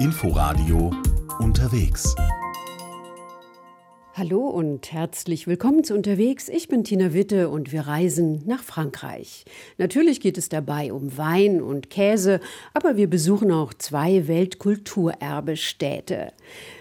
Inforadio unterwegs. Hallo und herzlich willkommen zu Unterwegs. Ich bin Tina Witte und wir reisen nach Frankreich. Natürlich geht es dabei um Wein und Käse, aber wir besuchen auch zwei Weltkulturerbestädte.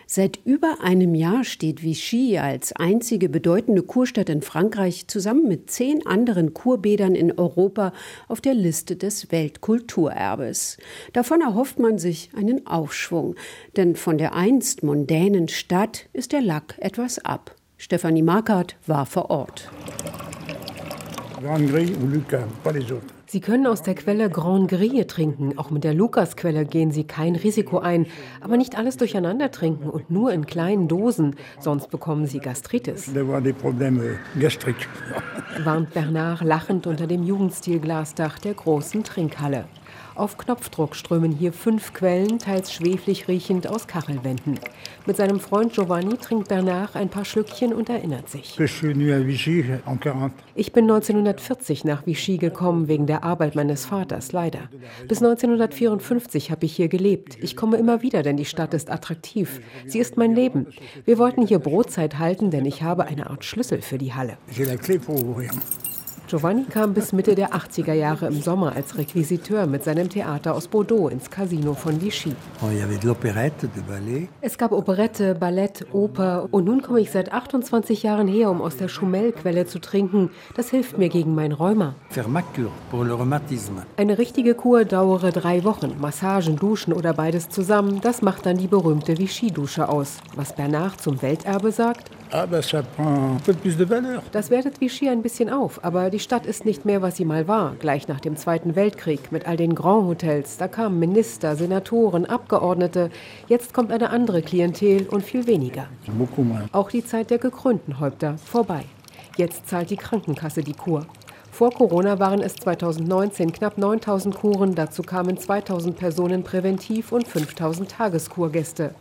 Seit über einem Jahr steht Vichy als einzige bedeutende Kurstadt in Frankreich zusammen mit zehn anderen Kurbädern in Europa auf der Liste des Weltkulturerbes. Davon erhofft man sich einen Aufschwung, denn von der einst mondänen Stadt ist der Lack etwas ab. Stefanie Markert war vor Ort. Gris ou Lucas, pas les autres. Sie können aus der Quelle Grand Grille trinken. Auch mit der Lukasquelle gehen Sie kein Risiko ein. Aber nicht alles durcheinander trinken und nur in kleinen Dosen, sonst bekommen Sie Gastritis. Warnt Bernard lachend unter dem Jugendstilglasdach der großen Trinkhalle. Auf Knopfdruck strömen hier fünf Quellen, teils schweflig riechend, aus Kachelwänden. Mit seinem Freund Giovanni trinkt Bernard ein paar Schlückchen und erinnert sich. Ich bin 1940 nach Vichy gekommen, wegen der Arbeit meines Vaters, leider. Bis 1954 habe ich hier gelebt. Ich komme immer wieder, denn die Stadt ist attraktiv. Sie ist mein Leben. Wir wollten hier Brotzeit halten, denn ich habe eine Art Schlüssel für die Halle. Giovanni kam bis Mitte der 80er Jahre im Sommer als Requisiteur mit seinem Theater aus Bordeaux ins Casino von Vichy. Oh, es gab Operette, Ballett, Oper und nun komme ich seit 28 Jahren her, um aus der Schumel-Quelle zu trinken. Das hilft mir gegen mein Rheuma. Eine richtige Kur dauere drei Wochen. Massagen, Duschen oder beides zusammen, das macht dann die berühmte Vichy-Dusche aus. Was Bernard zum Welterbe sagt? Ah, das wertet Vichy ein bisschen auf, aber die Stadt ist nicht mehr, was sie mal war, gleich nach dem Zweiten Weltkrieg mit all den Grand Hotels. Da kamen Minister, Senatoren, Abgeordnete. Jetzt kommt eine andere Klientel und viel weniger. Auch die Zeit der gekrönten Häupter vorbei. Jetzt zahlt die Krankenkasse die Kur. Vor Corona waren es 2019 knapp 9000 Kuren, dazu kamen 2000 Personen präventiv und 5000 Tageskurgäste.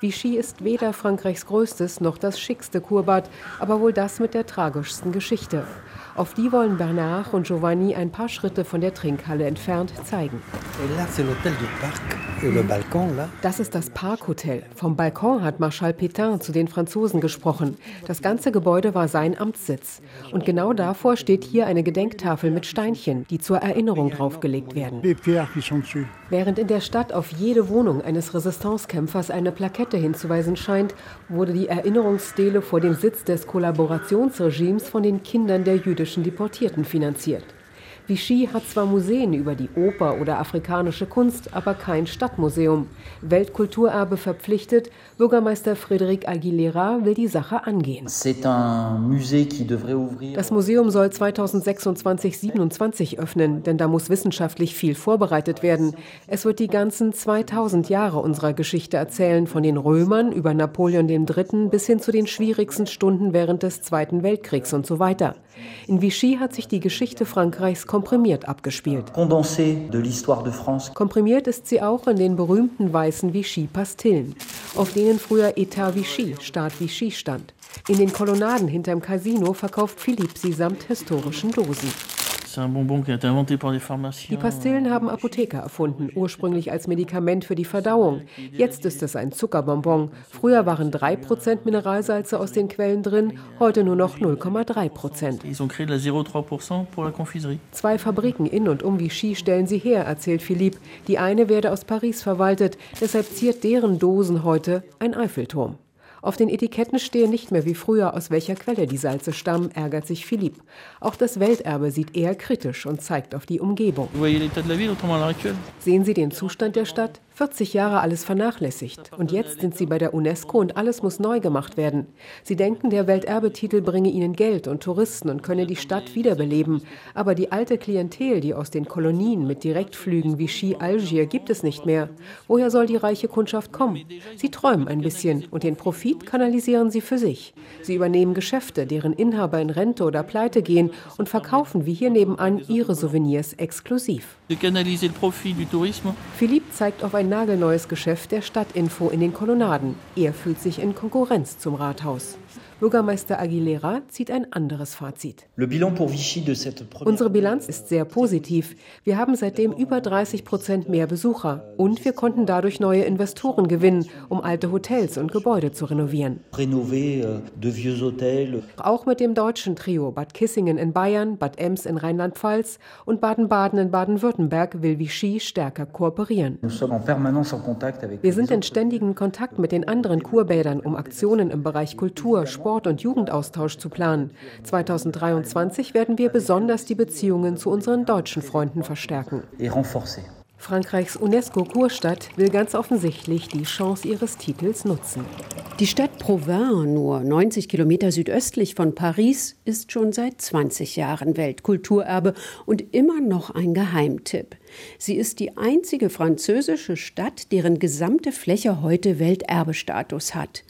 Vichy ist weder Frankreichs größtes noch das schickste Kurbad, aber wohl das mit der tragischsten Geschichte. Auf die wollen Bernard und Giovanni ein paar Schritte von der Trinkhalle entfernt zeigen. Das ist das Parkhotel. Vom Balkon hat Marschall Pétain zu den Franzosen gesprochen. Das ganze Gebäude war sein Amtssitz. Und genau davor steht hier eine Gedenktafel mit Steinchen, die zur Erinnerung draufgelegt werden. Während in der Stadt auf jede Wohnung eines Resistancekämpfers eine Plakette hinzuweisen scheint, wurde die Erinnerungsstele vor dem Sitz des Kollaborationsregimes von den Kindern der jüdischen Deportierten finanziert. Vichy hat zwar Museen über die Oper oder afrikanische Kunst, aber kein Stadtmuseum. Weltkulturerbe verpflichtet, Bürgermeister Frédéric Aguilera will die Sache angehen. Das Museum soll 2026-27 öffnen, denn da muss wissenschaftlich viel vorbereitet werden. Es wird die ganzen 2000 Jahre unserer Geschichte erzählen, von den Römern über Napoleon III. bis hin zu den schwierigsten Stunden während des Zweiten Weltkriegs und so weiter. In Vichy hat sich die Geschichte Frankreichs komprimiert abgespielt. Komprimiert ist sie auch in den berühmten weißen Vichy-Pastillen, auf denen früher Etat Vichy, Staat Vichy stand. In den Kolonnaden hinterm Casino verkauft Philippe sie samt historischen Dosen. Die Pastillen haben Apotheker erfunden, ursprünglich als Medikament für die Verdauung. Jetzt ist es ein Zuckerbonbon. Früher waren 3% Mineralsalze aus den Quellen drin, heute nur noch 0,3%. Zwei Fabriken in und um Vichy stellen sie her, erzählt Philippe. Die eine werde aus Paris verwaltet, deshalb ziert deren Dosen heute ein Eiffelturm. Auf den Etiketten stehen nicht mehr wie früher, aus welcher Quelle die Salze stammen, ärgert sich Philipp. Auch das Welterbe sieht eher kritisch und zeigt auf die Umgebung. Sehen Sie den Zustand der Stadt? 40 Jahre alles vernachlässigt. Und jetzt sind sie bei der UNESCO und alles muss neu gemacht werden. Sie denken, der Welterbetitel bringe ihnen Geld und Touristen und könne die Stadt wiederbeleben. Aber die alte Klientel, die aus den Kolonien mit Direktflügen wie Ski Algier gibt es nicht mehr. Woher soll die reiche Kundschaft kommen? Sie träumen ein bisschen und den Profit kanalisieren sie für sich. Sie übernehmen Geschäfte, deren Inhaber in Rente oder Pleite gehen und verkaufen wie hier nebenan ihre Souvenirs exklusiv. Philippe zeigt auf ein nagelneues Geschäft der Stadtinfo in den Kolonnaden. Er fühlt sich in Konkurrenz zum Rathaus. Bürgermeister Aguilera zieht ein anderes Fazit. Unsere Bilanz ist sehr positiv. Wir haben seitdem über 30 Prozent mehr Besucher und wir konnten dadurch neue Investoren gewinnen, um alte Hotels und Gebäude zu renovieren. Euh, Auch mit dem deutschen Trio Bad Kissingen in Bayern, Bad Ems in Rheinland-Pfalz und Baden-Baden in Baden-Württemberg will Vichy stärker kooperieren. Wir sind in ständigem Kontakt mit den anderen Kurbädern, um Aktionen im Bereich Kultur, Sport, Sport- und Jugendaustausch zu planen. 2023 werden wir besonders die Beziehungen zu unseren deutschen Freunden verstärken. Frankreichs UNESCO-Kurstadt will ganz offensichtlich die Chance ihres Titels nutzen. Die Stadt Provins, nur 90 Kilometer südöstlich von Paris, ist schon seit 20 Jahren Weltkulturerbe und immer noch ein Geheimtipp. Sie ist die einzige französische Stadt, deren gesamte Fläche heute Welterbestatus hat.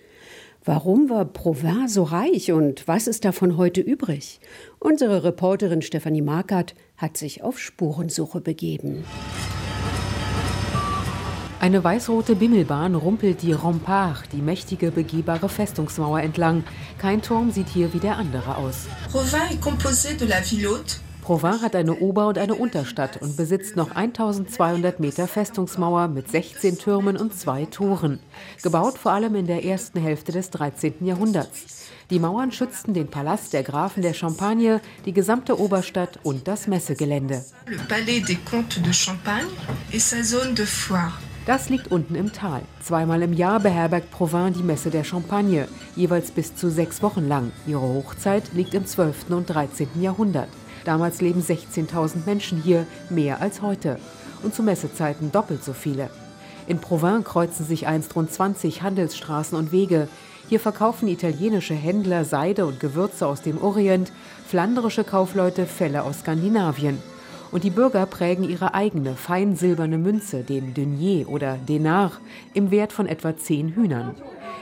Warum war Provins so reich und was ist davon heute übrig? Unsere Reporterin Stefanie Markert hat sich auf Spurensuche begeben. Eine weißrote Bimmelbahn rumpelt die Rempart, die mächtige begehbare Festungsmauer entlang. Kein Turm sieht hier wie der andere aus. Provins est composé de la ville haute, Provins hat eine Ober- und eine Unterstadt und besitzt noch 1200 Meter Festungsmauer mit 16 Türmen und zwei Toren, gebaut vor allem in der ersten Hälfte des 13. Jahrhunderts. Die Mauern schützten den Palast der Grafen der Champagne, die gesamte Oberstadt und das Messegelände. Das liegt unten im Tal. Zweimal im Jahr beherbergt Provins die Messe der Champagne, jeweils bis zu sechs Wochen lang. Ihre Hochzeit liegt im 12. und 13. Jahrhundert. Damals leben 16.000 Menschen hier, mehr als heute. Und zu Messezeiten doppelt so viele. In Provins kreuzen sich einst rund 20 Handelsstraßen und Wege. Hier verkaufen italienische Händler Seide und Gewürze aus dem Orient, flandrische Kaufleute Felle aus Skandinavien. Und die Bürger prägen ihre eigene fein silberne Münze, den Denier oder Denar, im Wert von etwa 10 Hühnern.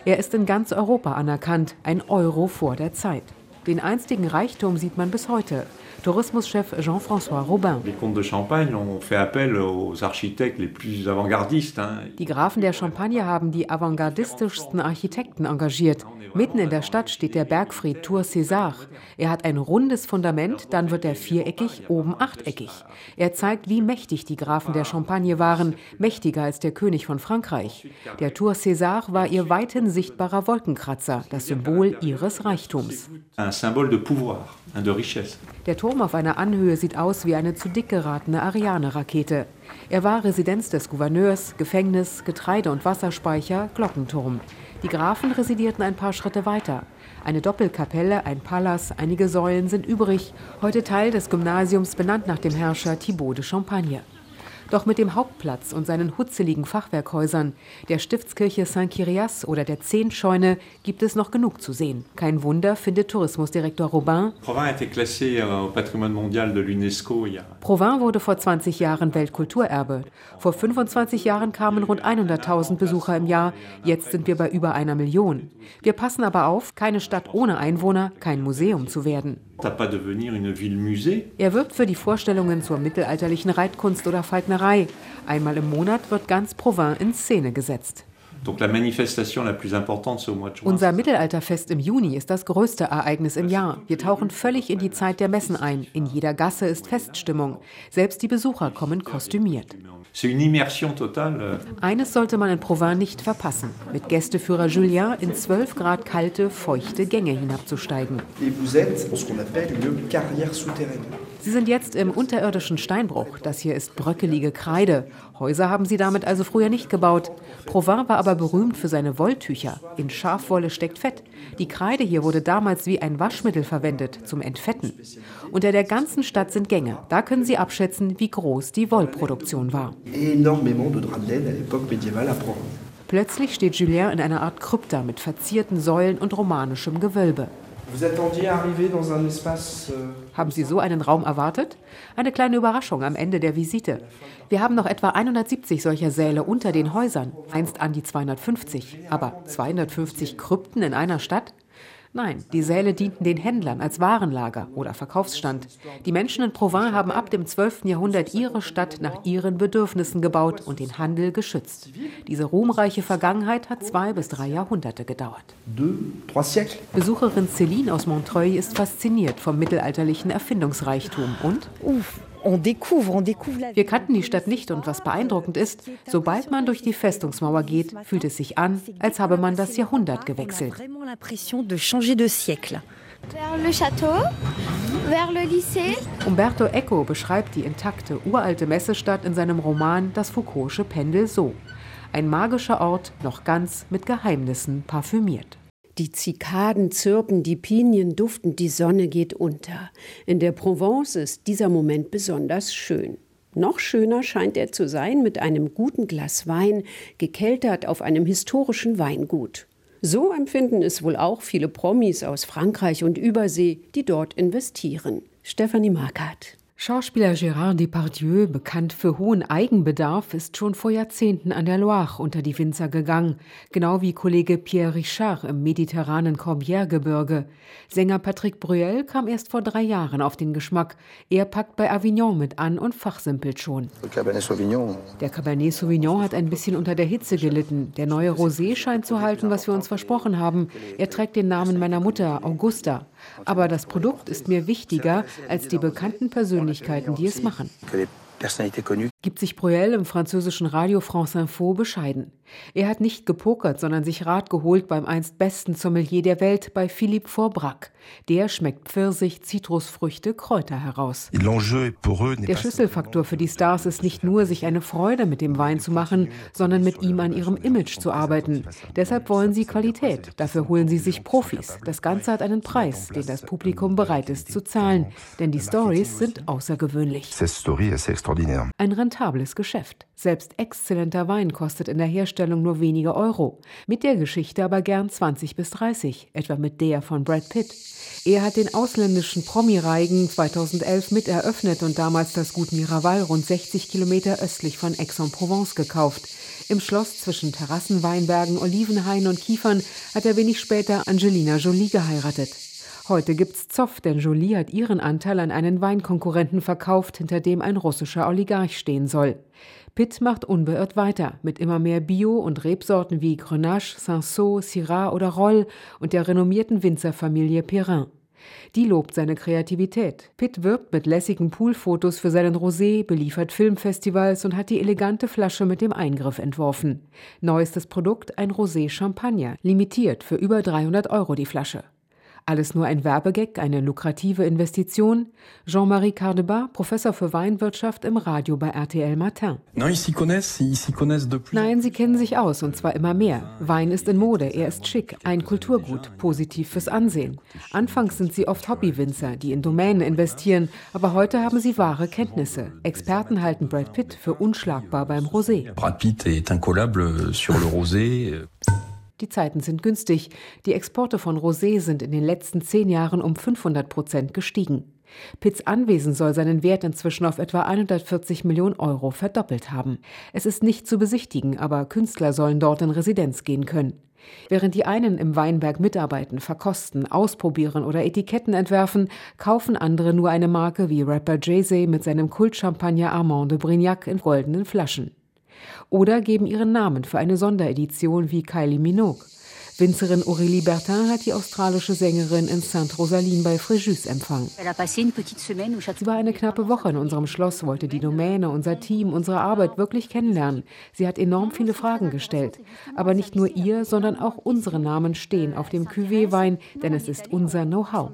Er ist in ganz Europa anerkannt, ein Euro vor der Zeit. Den einstigen Reichtum sieht man bis heute. Tourismuschef Jean-François Robin. Die Grafen der Champagne haben die avantgardistischsten Architekten engagiert. Mitten in der Stadt steht der Bergfried Tour César. Er hat ein rundes Fundament, dann wird er viereckig, oben achteckig. Er zeigt, wie mächtig die Grafen der Champagne waren, mächtiger als der König von Frankreich. Der Tour César war ihr weithin sichtbarer Wolkenkratzer, das Symbol ihres Reichtums. Der Turm auf einer Anhöhe sieht aus wie eine zu dick geratene Ariane-Rakete. Er war Residenz des Gouverneurs, Gefängnis, Getreide- und Wasserspeicher, Glockenturm. Die Grafen residierten ein paar Schritte weiter. Eine Doppelkapelle, ein Palas, einige Säulen sind übrig, heute Teil des Gymnasiums benannt nach dem Herrscher Thibaut de Champagne. Doch mit dem Hauptplatz und seinen hutzeligen Fachwerkhäusern, der Stiftskirche Saint-Kyrias oder der Zehntscheune gibt es noch genug zu sehen. Kein Wunder, findet Tourismusdirektor Robin. Euh, Provins wurde vor 20 Jahren Weltkulturerbe. Vor 25 Jahren kamen rund 100.000 Besucher im Jahr. Jetzt sind wir bei über einer Million. Wir passen aber auf, keine Stadt ohne Einwohner, kein Museum zu werden. Er wirbt für die Vorstellungen zur mittelalterlichen Reitkunst oder Falknerei. Einmal im Monat wird ganz Provins in Szene gesetzt. Unser Mittelalterfest im Juni ist das größte Ereignis im Jahr. Wir tauchen völlig in die Zeit der Messen ein. In jeder Gasse ist Feststimmung. Selbst die Besucher kommen kostümiert. Euh. Eines sollte man in Provins nicht verpassen, mit Gästeführer Julien in 12 Grad kalte, feuchte Gänge hinabzusteigen. Sie sind jetzt im unterirdischen Steinbruch. Das hier ist bröckelige Kreide. Häuser haben sie damit also früher nicht gebaut. Provins war aber berühmt für seine Wolltücher. In Schafwolle steckt Fett. Die Kreide hier wurde damals wie ein Waschmittel verwendet, zum Entfetten. Unter der ganzen Stadt sind Gänge. Da können Sie abschätzen, wie groß die Wollproduktion war. Plötzlich steht Julien in einer Art Krypta mit verzierten Säulen und romanischem Gewölbe. Euh, haben Sie so einen Raum erwartet? Eine kleine Überraschung am Ende der Visite. Wir haben noch etwa 170 solcher Säle unter den Häusern, einst an die 250. Aber 250 Krypten in einer Stadt? Nein, die Säle dienten den Händlern als Warenlager oder Verkaufsstand. Die Menschen in Provence haben ab dem 12. Jahrhundert ihre Stadt nach ihren Bedürfnissen gebaut und den Handel geschützt. Diese ruhmreiche Vergangenheit hat zwei bis drei Jahrhunderte gedauert. Besucherin Céline aus Montreuil ist fasziniert vom mittelalterlichen Erfindungsreichtum und wir kannten die Stadt nicht und was beeindruckend ist, sobald man durch die Festungsmauer geht, fühlt es sich an, als habe man das Jahrhundert gewechselt. Umberto Eco beschreibt die intakte uralte Messestadt in seinem Roman Das Foucault'sche Pendel so. Ein magischer Ort, noch ganz mit Geheimnissen parfümiert. Die Zikaden zirpen, die Pinien duften, die Sonne geht unter. In der Provence ist dieser Moment besonders schön. Noch schöner scheint er zu sein mit einem guten Glas Wein, gekeltert auf einem historischen Weingut. So empfinden es wohl auch viele Promis aus Frankreich und Übersee, die dort investieren. Stephanie Markert. Schauspieler Gérard Depardieu, bekannt für hohen Eigenbedarf, ist schon vor Jahrzehnten an der Loire unter die Winzer gegangen, genau wie Kollege Pierre Richard im mediterranen Corbière-Gebirge. Sänger Patrick Bruel kam erst vor drei Jahren auf den Geschmack. Er packt bei Avignon mit an und fachsimpelt schon. Der Cabernet Sauvignon hat ein bisschen unter der Hitze gelitten. Der neue Rosé scheint zu halten, was wir uns versprochen haben. Er trägt den Namen meiner Mutter, Augusta. Aber das Produkt ist mir wichtiger als die bekannten Persönlichkeiten, die es machen. Gibt sich Bruel im französischen Radio France Info bescheiden. Er hat nicht gepokert, sondern sich Rat geholt beim einst besten Sommelier der Welt, bei Philippe Forbrac. Der schmeckt Pfirsich, Zitrusfrüchte, Kräuter heraus. Der Schlüsselfaktor für die Stars ist nicht nur, sich eine Freude mit dem Wein zu machen, sondern mit ihm an ihrem Image zu arbeiten. Deshalb wollen sie Qualität. Dafür holen sie sich Profis. Das Ganze hat einen Preis, den das Publikum bereit ist zu zahlen. Denn die Stories sind außergewöhnlich. Ein rentables Geschäft. Selbst exzellenter Wein kostet in der Herstellung nur wenige Euro. Mit der Geschichte aber gern 20 bis 30, etwa mit der von Brad Pitt. Er hat den ausländischen Promi-Reigen 2011 mit eröffnet und damals das Gut Miraval rund 60 Kilometer östlich von Aix-en-Provence gekauft. Im Schloss zwischen Terrassenweinbergen, Olivenhainen und Kiefern hat er wenig später Angelina Jolie geheiratet. Heute gibt's Zoff, denn Jolie hat ihren Anteil an einen Weinkonkurrenten verkauft, hinter dem ein russischer Oligarch stehen soll. Pitt macht unbeirrt weiter mit immer mehr Bio- und Rebsorten wie Grenache, Cinsault, Syrah oder Roll und der renommierten Winzerfamilie Perrin. Die lobt seine Kreativität. Pitt wirbt mit lässigen Poolfotos für seinen Rosé, beliefert Filmfestivals und hat die elegante Flasche mit dem Eingriff entworfen. Neuestes Produkt ein Rosé Champagner, limitiert für über 300 Euro die Flasche. Alles nur ein Werbegag, eine lukrative Investition? Jean-Marie Cardeba, Professor für Weinwirtschaft im Radio bei RTL Matin. Nein, Sie kennen sich aus und zwar immer mehr. Wein ist in Mode, er ist schick, ein Kulturgut, positiv fürs Ansehen. Anfangs sind Sie oft Hobbywinzer, die in Domänen investieren, aber heute haben Sie wahre Kenntnisse. Experten halten Brad Pitt für unschlagbar beim Rosé. Brad Pitt est incollable sur le rosé. Die Zeiten sind günstig. Die Exporte von Rosé sind in den letzten zehn Jahren um 500 Prozent gestiegen. Pitts Anwesen soll seinen Wert inzwischen auf etwa 140 Millionen Euro verdoppelt haben. Es ist nicht zu besichtigen, aber Künstler sollen dort in Residenz gehen können. Während die einen im Weinberg mitarbeiten, verkosten, ausprobieren oder Etiketten entwerfen, kaufen andere nur eine Marke wie Rapper Jay-Z mit seinem Kultchampagner Armand de Brignac in goldenen Flaschen oder geben ihren Namen für eine Sonderedition wie Kylie Minogue. Winzerin Aurélie Bertin hat die australische Sängerin in Sainte-Rosaline bei Fréjus empfangen. Sie war eine knappe Woche in unserem Schloss, wollte die Domäne, unser Team, unsere Arbeit wirklich kennenlernen. Sie hat enorm viele Fragen gestellt. Aber nicht nur ihr, sondern auch unsere Namen stehen auf dem Cuvée-Wein, denn es ist unser Know-how.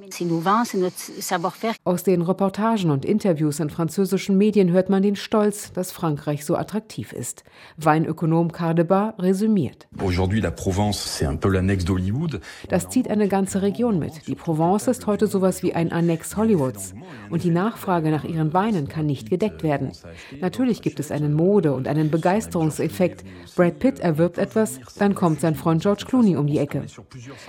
Aus den Reportagen und Interviews in französischen Medien hört man den Stolz, dass Frankreich so attraktiv ist. Weinökonom Cardeba resümiert. Aujourd'hui, la Provence, c'est un peu das zieht eine ganze Region mit. Die Provence ist heute sowas wie ein Annex Hollywoods. Und die Nachfrage nach ihren Weinen kann nicht gedeckt werden. Natürlich gibt es einen Mode- und einen Begeisterungseffekt. Brad Pitt erwirbt etwas, dann kommt sein Freund George Clooney um die Ecke.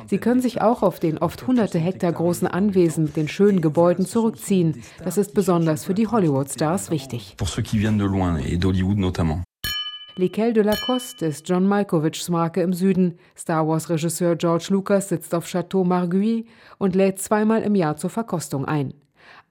Sie können sich auch auf den oft hunderte Hektar großen Anwesen mit den schönen Gebäuden zurückziehen. Das ist besonders für die Hollywood-Stars wichtig. L'Équelle de Lacoste ist John Malkovichs Marke im Süden. Star Wars-Regisseur George Lucas sitzt auf Chateau Marguerite und lädt zweimal im Jahr zur Verkostung ein.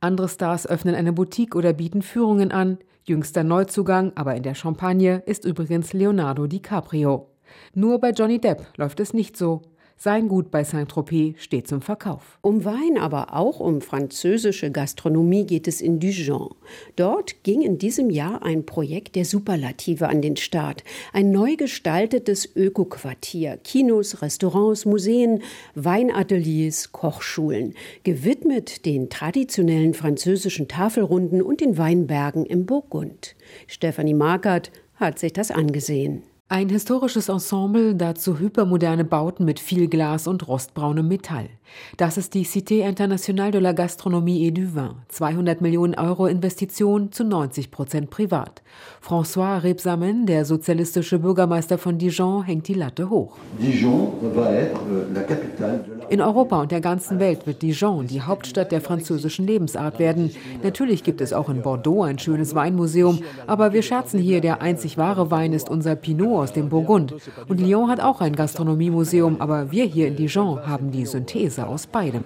Andere Stars öffnen eine Boutique oder bieten Führungen an. Jüngster Neuzugang, aber in der Champagne, ist übrigens Leonardo DiCaprio. Nur bei Johnny Depp läuft es nicht so. Sein Gut bei Saint-Tropez steht zum Verkauf. Um Wein, aber auch um französische Gastronomie geht es in Dijon. Dort ging in diesem Jahr ein Projekt der Superlative an den Start. Ein neu gestaltetes Ökoquartier. Kinos, Restaurants, Museen, Weinateliers, Kochschulen. Gewidmet den traditionellen französischen Tafelrunden und den Weinbergen im Burgund. Stefanie Markert hat sich das angesehen. Ein historisches Ensemble, dazu hypermoderne Bauten mit viel Glas und rostbraunem Metall. Das ist die Cité Internationale de la Gastronomie et du Vin. 200 Millionen Euro Investition zu 90 Prozent privat. François Rebsamen, der sozialistische Bürgermeister von Dijon, hängt die Latte hoch. Euh, In Europa und der ganzen Welt wird Dijon die Hauptstadt der französischen Lebensart werden. Natürlich gibt es auch in Bordeaux ein schönes Weinmuseum, aber wir scherzen hier, der einzig wahre Wein ist unser Pinot aus dem Burgund. Und Lyon hat auch ein Gastronomiemuseum, aber wir hier in Dijon haben die Synthese aus beidem.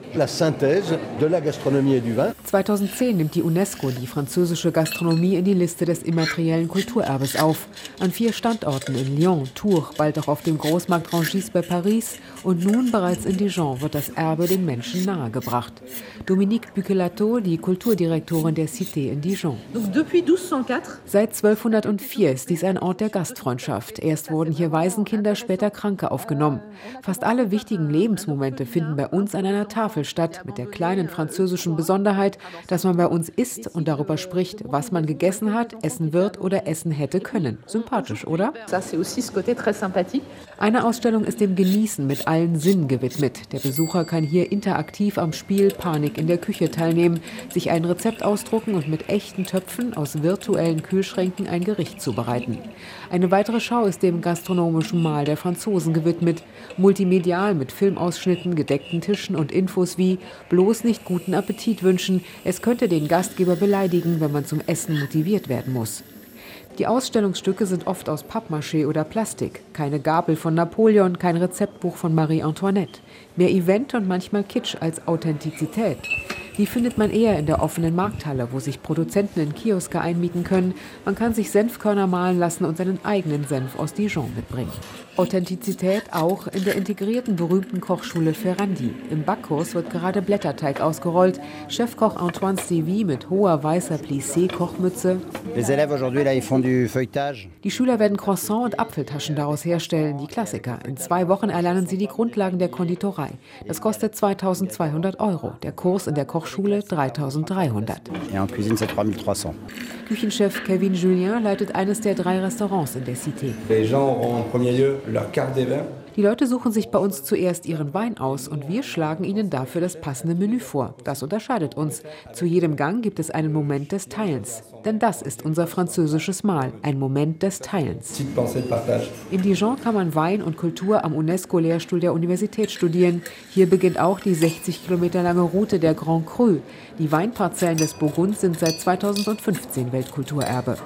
2010 nimmt die UNESCO die französische Gastronomie in die Liste des immateriellen Kulturerbes auf. An vier Standorten in Lyon, Tours, bald auch auf dem Großmarkt Rangis bei Paris und nun bereits in Dijon wird das Erbe den Menschen nahegebracht. Dominique Bucelato, die Kulturdirektorin der Cité in Dijon. Seit 1204 ist dies ein Ort der Gastfreundschaft. Erst wurden hier Waisenkinder, später Kranke aufgenommen. Fast alle wichtigen Lebensmomente finden bei uns an einer Tafel statt, mit der kleinen französischen Besonderheit, dass man bei uns isst und darüber spricht, was man gegessen hat, essen wird oder essen hätte können. Sympathisch, oder? Eine Ausstellung ist dem Genießen mit allen Sinnen gewidmet. Der Besucher kann hier interaktiv am Spiel Panik in der Küche teilnehmen, sich ein Rezept ausdrucken und mit echten Töpfen aus virtuellen Kühlschränken ein Gericht zubereiten. Eine weitere Schau ist dem gastronomischen Mahl der Franzosen gewidmet, multimedial mit Filmausschnitten, gedeckten Tischen und Infos wie bloß nicht guten Appetit wünschen, es könnte den Gastgeber beleidigen, wenn man zum Essen motiviert werden muss. Die Ausstellungsstücke sind oft aus Pappmaché oder Plastik. Keine Gabel von Napoleon, kein Rezeptbuch von Marie Antoinette. Mehr Event und manchmal Kitsch als Authentizität. Die findet man eher in der offenen Markthalle, wo sich Produzenten in Kioske einmieten können. Man kann sich Senfkörner mahlen lassen und seinen eigenen Senf aus Dijon mitbringen. Authentizität auch in der integrierten berühmten Kochschule Ferrandi. Im Backkurs wird gerade Blätterteig ausgerollt. Chefkoch Antoine Sévy mit hoher weißer Plissé-Kochmütze. Die Schüler werden Croissant und Apfeltaschen daraus herstellen, die Klassiker. In zwei Wochen erlernen sie die Grundlagen der Konditorei. Das kostet 2200 Euro. Der Kurs in der Kochschule 3300. Küchenchef Kevin Julien leitet eines der drei Restaurants in der Cité. Die Leute suchen sich bei uns zuerst ihren Wein aus und wir schlagen ihnen dafür das passende Menü vor. Das unterscheidet uns. Zu jedem Gang gibt es einen Moment des Teilens. Denn das ist unser französisches Mahl, ein Moment des Teilens. In Dijon kann man Wein und Kultur am UNESCO-Lehrstuhl der Universität studieren. Hier beginnt auch die 60 Kilometer lange Route der Grand Cru. Die Weinparzellen des Burgund sind seit 2015 Weltkulturerbe.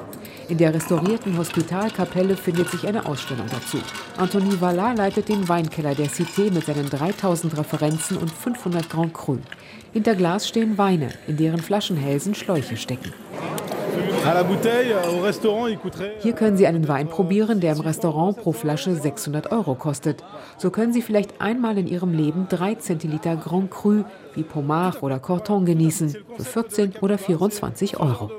In der restaurierten Hospitalkapelle findet sich eine Ausstellung dazu. Anthony Vallat leitet den Weinkeller der Cité mit seinen 3000 Referenzen und 500 Grand Cru. Hinter Glas stehen Weine, in deren Flaschenhälsen Schläuche stecken. Hier können Sie einen Wein probieren, der im Restaurant pro Flasche 600 Euro kostet. So können Sie vielleicht einmal in Ihrem Leben 3 Zentiliter Grand Cru wie Pommard oder Corton genießen für 14 oder 24 Euro.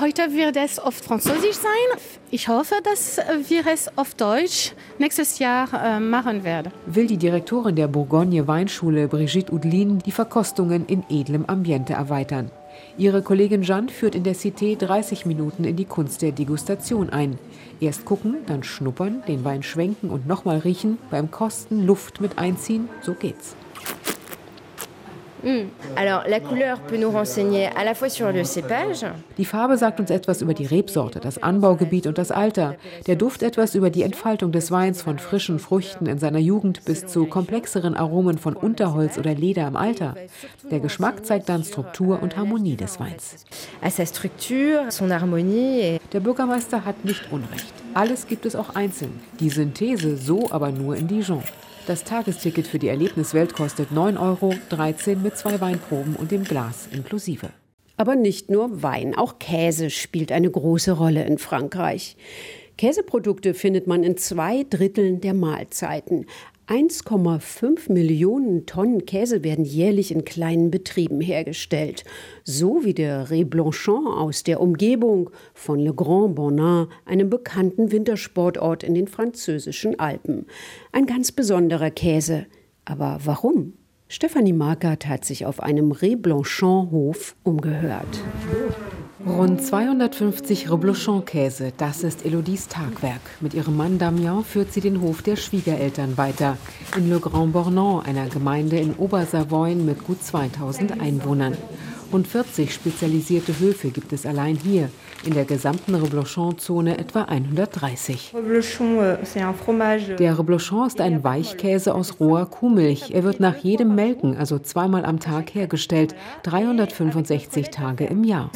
Heute wird es oft französisch sein. Ich hoffe, dass wir es auf Deutsch nächstes Jahr äh, machen werden. Will die Direktorin der Bourgogne Weinschule Brigitte Udlin die Verkostungen in edlem Ambiente erweitern. Ihre Kollegin Jeanne führt in der Cité 30 Minuten in die Kunst der Degustation ein. Erst gucken, dann schnuppern, den Wein schwenken und nochmal riechen, beim Kosten Luft mit einziehen, so geht's. Mm. Die Farbe sagt uns etwas über die Rebsorte, das Anbaugebiet und das Alter. Der Duft etwas über die Entfaltung des Weins von frischen Früchten in seiner Jugend bis zu komplexeren Aromen von Unterholz oder Leder im Alter. Der Geschmack zeigt dann Struktur und Harmonie des Weins. Der Bürgermeister hat nicht Unrecht. Alles gibt es auch einzeln. Die Synthese so aber nur in Dijon. Das Tagesticket für die Erlebniswelt kostet 9 Euro, 13 mit zwei Weinproben und dem Glas inklusive. Aber nicht nur Wein, auch Käse spielt eine große Rolle in Frankreich. Käseprodukte findet man in zwei Dritteln der Mahlzeiten. 1,5 Millionen Tonnen Käse werden jährlich in kleinen Betrieben hergestellt, so wie der Reblanchon aus der Umgebung von Le Grand Bonin, einem bekannten Wintersportort in den französischen Alpen. Ein ganz besonderer Käse. Aber warum? Stefanie Markert hat sich auf einem Reblanchon-Hof umgehört. Rund 250 Reblochon-Käse, das ist Elodies Tagwerk. Mit ihrem Mann Damien führt sie den Hof der Schwiegereltern weiter. In Le Grand Bornand, einer Gemeinde in Obersavoyen mit gut 2000 Einwohnern. Rund 40 spezialisierte Höfe gibt es allein hier. In der gesamten Reblochon-Zone etwa 130. Euh, der Reblochon ist ein Weichkäse aus roher Kuhmilch. Er wird nach jedem Melken, also zweimal am Tag, hergestellt. 365 Tage im Jahr.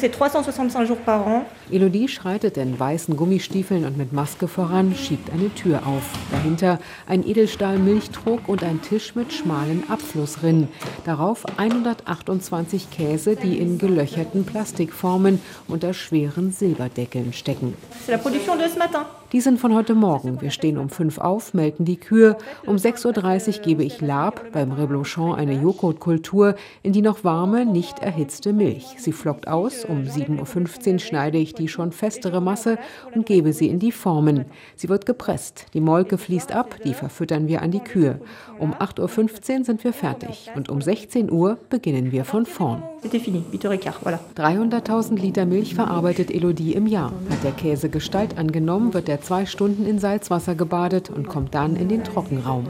Elodie schreitet in weißen Gummistiefeln und mit Maske voran, schiebt eine Tür auf. Dahinter ein Edelstahl-Milchtrog und ein Tisch mit schmalen Abflussrinnen. Darauf 128 Käse, die in gelöcherten Plastikformen unter schweren Stecken. C'est la production de ce matin. Die sind von heute Morgen. Wir stehen um fünf auf, melken die Kühe. Um 6.30 Uhr gebe ich Lab, beim Reblochon eine Joghurtkultur, in die noch warme, nicht erhitzte Milch. Sie flockt aus. Um 7.15 Uhr schneide ich die schon festere Masse und gebe sie in die Formen. Sie wird gepresst. Die Molke fließt ab, die verfüttern wir an die Kühe. Um 8.15 Uhr sind wir fertig. Und um 16 Uhr beginnen wir von vorn. 300.000 Liter Milch verarbeitet Elodie im Jahr. Hat der Käse Gestalt angenommen, wird er zwei Stunden in Salzwasser gebadet und kommt dann in den Trockenraum.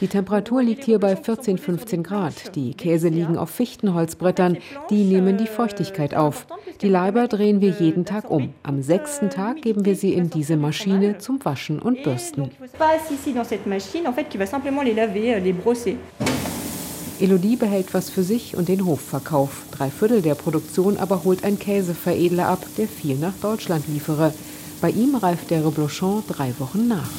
Die Temperatur liegt hier bei 14, 15 Grad. Die Käse liegen auf Fichtenholzbrettern, die nehmen die Feuchtigkeit auf. Die Leiber drehen wir jeden Tag um. Am sechsten Tag geben wir sie in diese Maschine zum Waschen und Bürsten. Elodie behält was für sich und den Hofverkauf. Drei Viertel der Produktion aber holt ein Käseveredler ab, der viel nach Deutschland liefere. Bei ihm reift der Reblochon drei Wochen nach.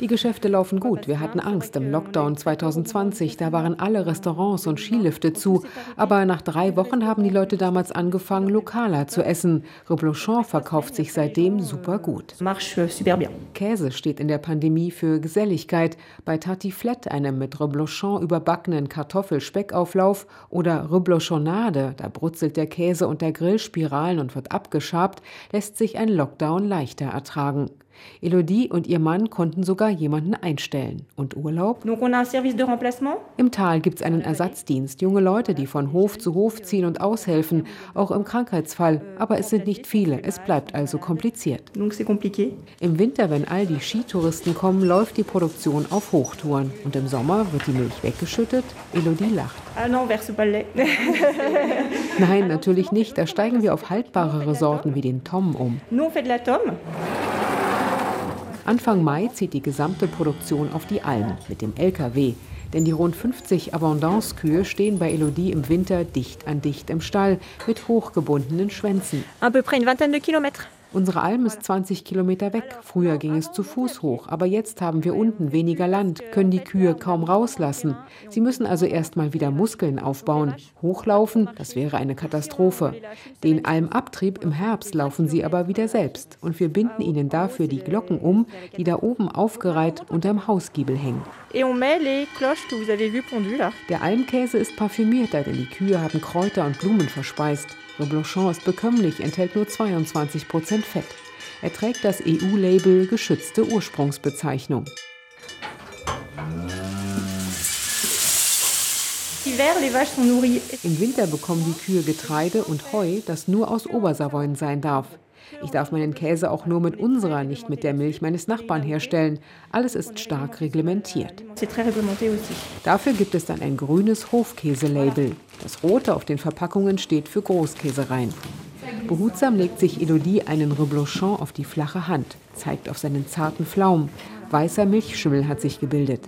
Die Geschäfte laufen gut. Wir hatten Angst im Lockdown 2020. Da waren alle Restaurants und Skilifte zu. Aber nach drei Wochen haben die Leute damals angefangen, lokaler zu essen. Reblochon verkauft sich seitdem super gut. Käse steht in der Pandemie für Geselligkeit. Bei Tartiflette, einem mit Reblochon überbackenen Kartoffelspeckauflauf oder Reblochonade, da brutzelt der Käse unter Grillspiralen und wird abgeschabt, lässt sich ein Lockdown leichter ertragen. Elodie und ihr Mann konnten sogar jemanden einstellen. Und Urlaub? Im Tal gibt es einen Ersatzdienst. Junge Leute, die von Hof zu Hof ziehen und aushelfen, auch im Krankheitsfall. Aber es sind nicht viele. Es bleibt also kompliziert. Im Winter, wenn all die Skitouristen kommen, läuft die Produktion auf Hochtouren. Und im Sommer wird die Milch weggeschüttet. Elodie lacht. Ah Nein, natürlich nicht. Da steigen wir auf haltbarere Sorten wie den Tom um. Anfang Mai zieht die gesamte Produktion auf die Alm mit dem LKW. Denn die rund 50 Abondance-Kühe stehen bei Elodie im Winter dicht an dicht im Stall mit hochgebundenen Schwänzen. À peu près une vingtaine de kilomètres. Unsere Alm ist 20 Kilometer weg. Früher ging es zu Fuß hoch, aber jetzt haben wir unten weniger Land, können die Kühe kaum rauslassen. Sie müssen also erst mal wieder Muskeln aufbauen. Hochlaufen, das wäre eine Katastrophe. Den Almabtrieb im Herbst laufen sie aber wieder selbst und wir binden ihnen dafür die Glocken um, die da oben aufgereiht unterm Hausgiebel hängen. Der Almkäse ist parfümierter, denn die Kühe haben Kräuter und Blumen verspeist. Reblochon ist bekömmlich, enthält nur 22 Prozent Fett. Er trägt das EU-Label geschützte Ursprungsbezeichnung. Im Winter bekommen die Kühe Getreide und Heu, das nur aus Obersavoyen sein darf. Ich darf meinen Käse auch nur mit unserer, nicht mit der Milch meines Nachbarn herstellen. Alles ist stark reglementiert. Dafür gibt es dann ein grünes Hofkäse-Label. Das rote auf den Verpackungen steht für Großkäsereien. Behutsam legt sich Elodie einen Reblochon auf die flache Hand, zeigt auf seinen zarten Flaum. Weißer Milchschimmel hat sich gebildet.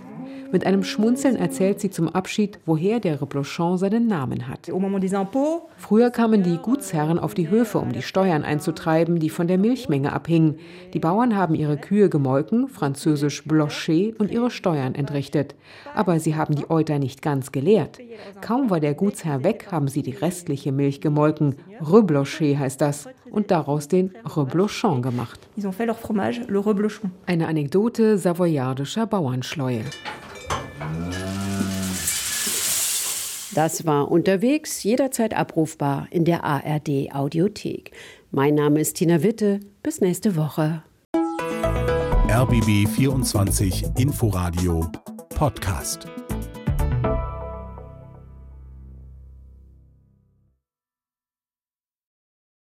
Mit einem Schmunzeln erzählt sie zum Abschied, woher der Reblochon seinen Namen hat. Früher kamen die Gutsherren auf die Höfe, um die Steuern einzutreiben, die von der Milchmenge abhingen. Die Bauern haben ihre Kühe gemolken, französisch bloché, und ihre Steuern entrichtet. Aber sie haben die Euter nicht ganz geleert. Kaum war der Gutsherr weg, haben sie die restliche Milch gemolken. Rebloché heißt das. Und daraus den Reblochon gemacht. Eine Anekdote savoyardischer Bauernschleue. Das war unterwegs, jederzeit abrufbar in der ARD Audiothek. Mein Name ist Tina Witte. Bis nächste Woche. RBB 24 Inforadio Podcast.